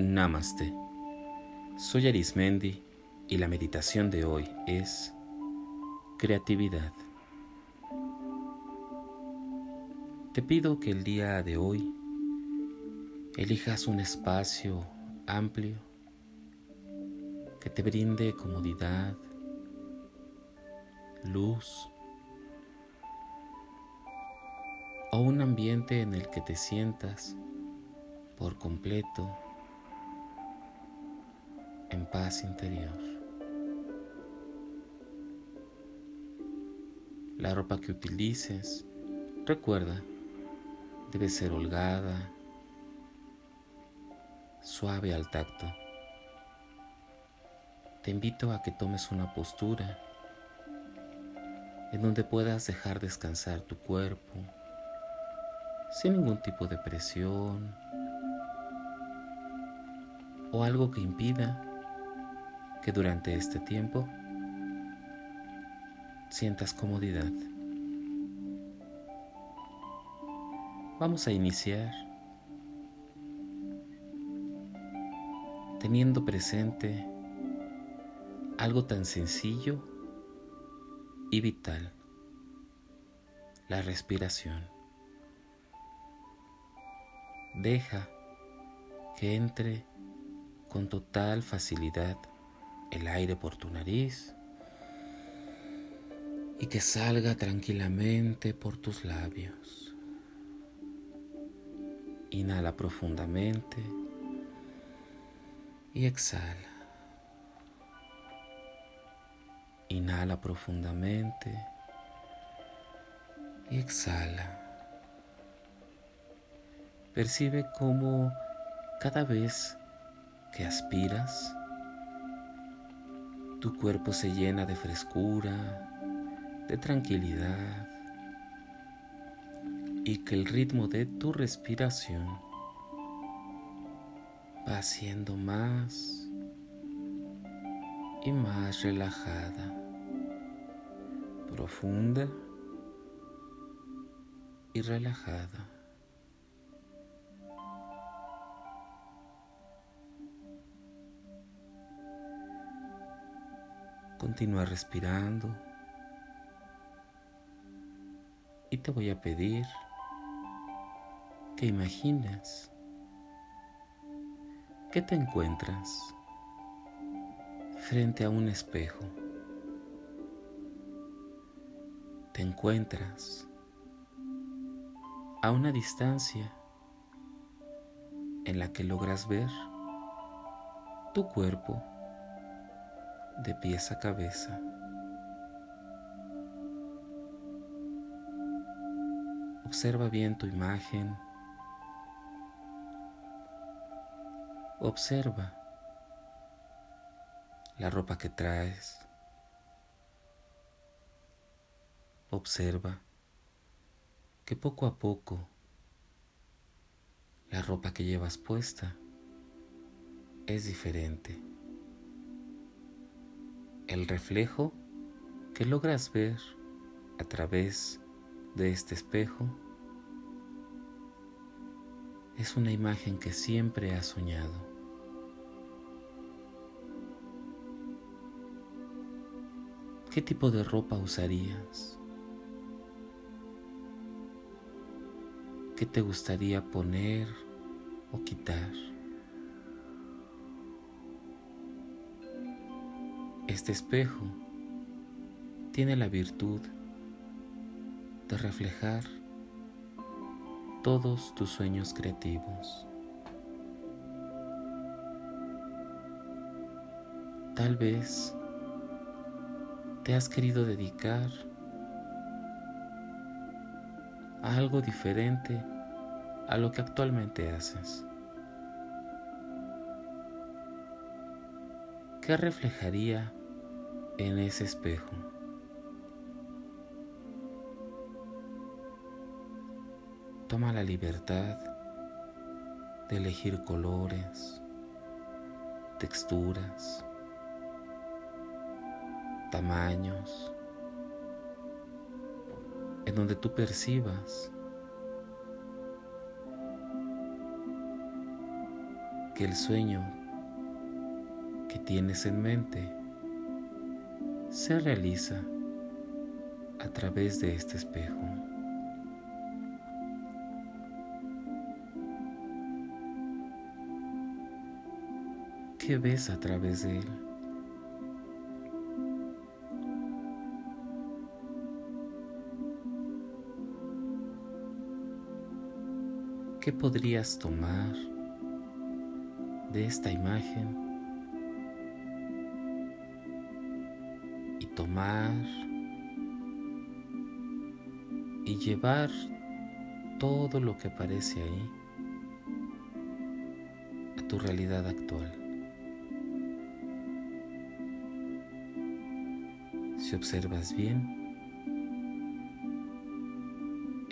Namaste. Soy Arismendi y la meditación de hoy es creatividad. Te pido que el día de hoy elijas un espacio amplio que te brinde comodidad, luz o un ambiente en el que te sientas por completo en paz interior. La ropa que utilices, recuerda, debe ser holgada, suave al tacto. Te invito a que tomes una postura en donde puedas dejar descansar tu cuerpo sin ningún tipo de presión o algo que impida que durante este tiempo sientas comodidad. Vamos a iniciar teniendo presente algo tan sencillo y vital, la respiración. Deja que entre con total facilidad el aire por tu nariz y que salga tranquilamente por tus labios. Inhala profundamente y exhala. Inhala profundamente y exhala. Percibe cómo cada vez que aspiras, tu cuerpo se llena de frescura, de tranquilidad y que el ritmo de tu respiración va siendo más y más relajada, profunda y relajada. Continúa respirando. Y te voy a pedir que imagines que te encuentras frente a un espejo. Te encuentras a una distancia en la que logras ver tu cuerpo de pies a cabeza. Observa bien tu imagen. Observa la ropa que traes. Observa que poco a poco la ropa que llevas puesta es diferente el reflejo que logras ver a través de este espejo es una imagen que siempre has soñado. ¿Qué tipo de ropa usarías? ¿Qué te gustaría poner o quitar? Este espejo tiene la virtud de reflejar todos tus sueños creativos. Tal vez te has querido dedicar a algo diferente a lo que actualmente haces. ¿Qué reflejaría en ese espejo. Toma la libertad de elegir colores, texturas, tamaños, en donde tú percibas que el sueño que tienes en mente se realiza a través de este espejo. ¿Qué ves a través de él? ¿Qué podrías tomar de esta imagen tomar y llevar todo lo que aparece ahí a tu realidad actual? Si observas bien,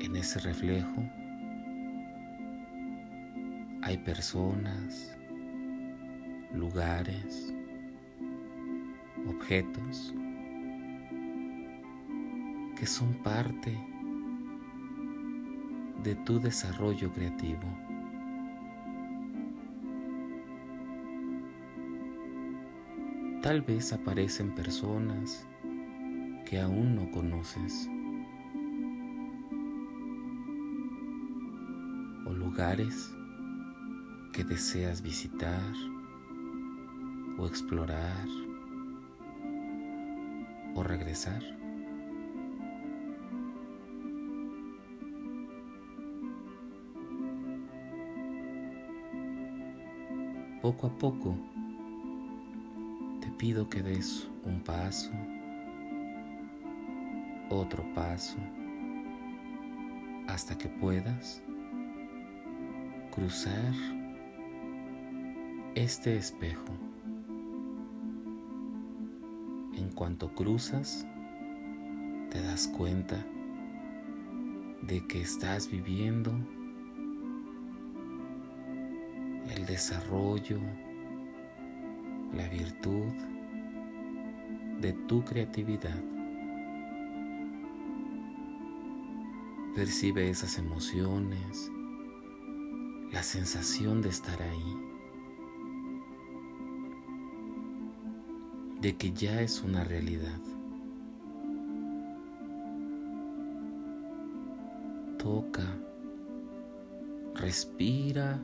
en ese reflejo, hay personas, lugares, objetos que son parte de tu desarrollo creativo. Tal vez aparecen personas que aún no conoces o lugares que deseas visitar o explorar o regresar. Poco a poco te pido que des un paso, otro paso, hasta que puedas cruzar este espejo. En cuanto cruzas, te das cuenta de que estás viviendo desarrollo, la virtud de tu creatividad. Percibe esas emociones, la sensación de estar ahí. de que ya es una realidad. Toca, respira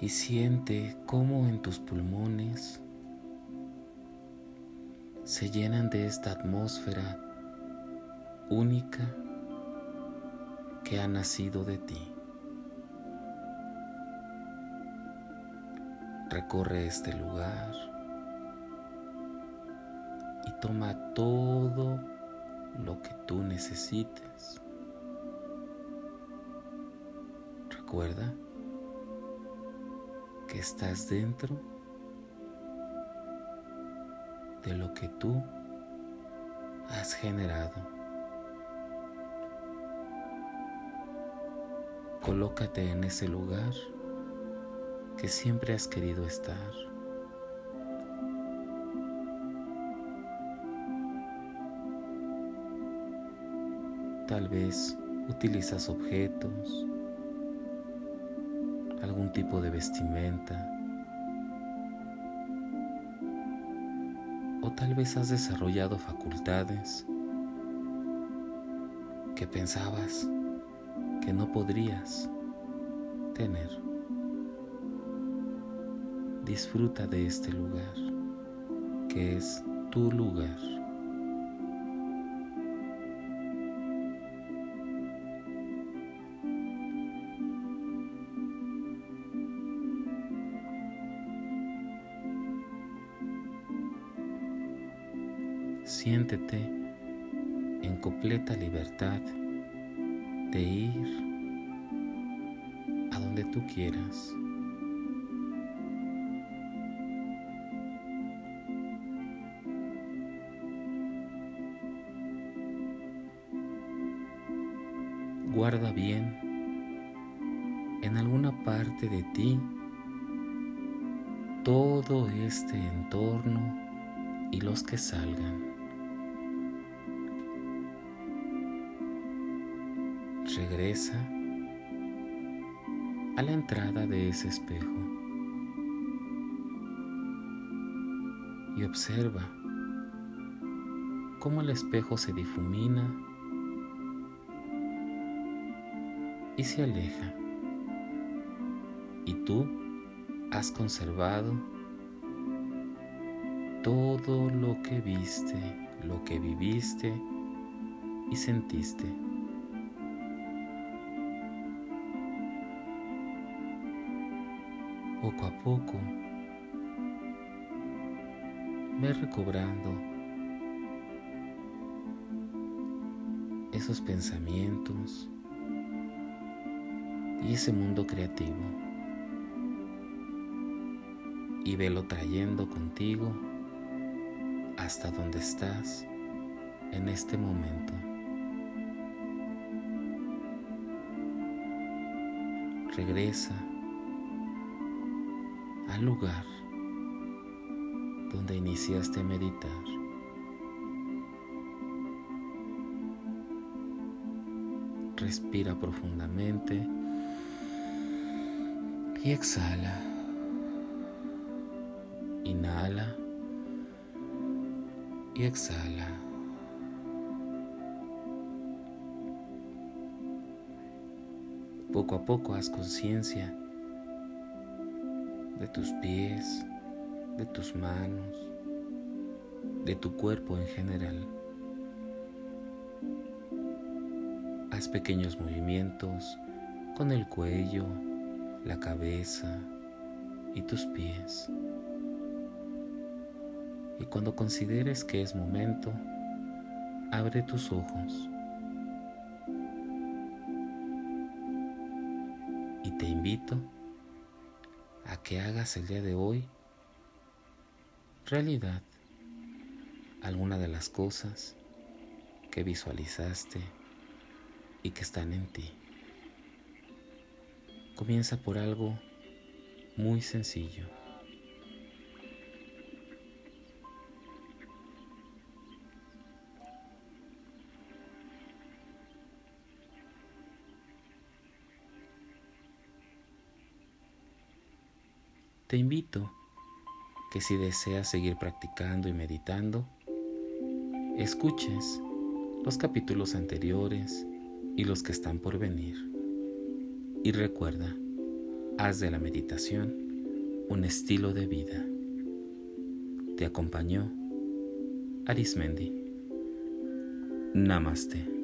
y siente cómo en tus pulmones se llenan de esta atmósfera única que ha nacido de ti. Recorre este lugar y toma todo lo que tú necesites. Recuerda que estás dentro de lo que tú has generado. Colócate en ese lugar que siempre has querido estar. Tal vez utilizas objetos, algún tipo de vestimenta, o tal vez has desarrollado facultades que pensabas que no podrías tener. Disfruta de este lugar, que es tu lugar. Siéntete en completa libertad de ir a donde tú quieras. guarda bien en alguna parte de ti todo este entorno y los que salgan. A la entrada de ese espejo y observa cómo el espejo se difumina y se aleja. Y tú has conservado todo lo que viste, lo que viviste y sentiste. Poco a poco, ve recobrando esos pensamientos y ese mundo creativo y velo trayendo contigo hasta donde estás en este momento. Regresa al lugar donde iniciaste a meditar. Respira profundamente y exhala. Inhala y exhala. Poco a poco haz conciencia de tus pies, de tus manos, de tu cuerpo en general. Haz pequeños movimientos con el cuello, la cabeza y tus pies. Y cuando consideres que es momento, abre tus ojos. Y te invito a que hagas el día de hoy realidad alguna de las cosas que visualizaste y que están en ti. Comienza por algo muy sencillo. Te invito que si deseas seguir practicando y meditando, escuches los capítulos anteriores y los que están por venir. Y recuerda, haz de la meditación un estilo de vida. Te acompañó Arismendi. Namaste.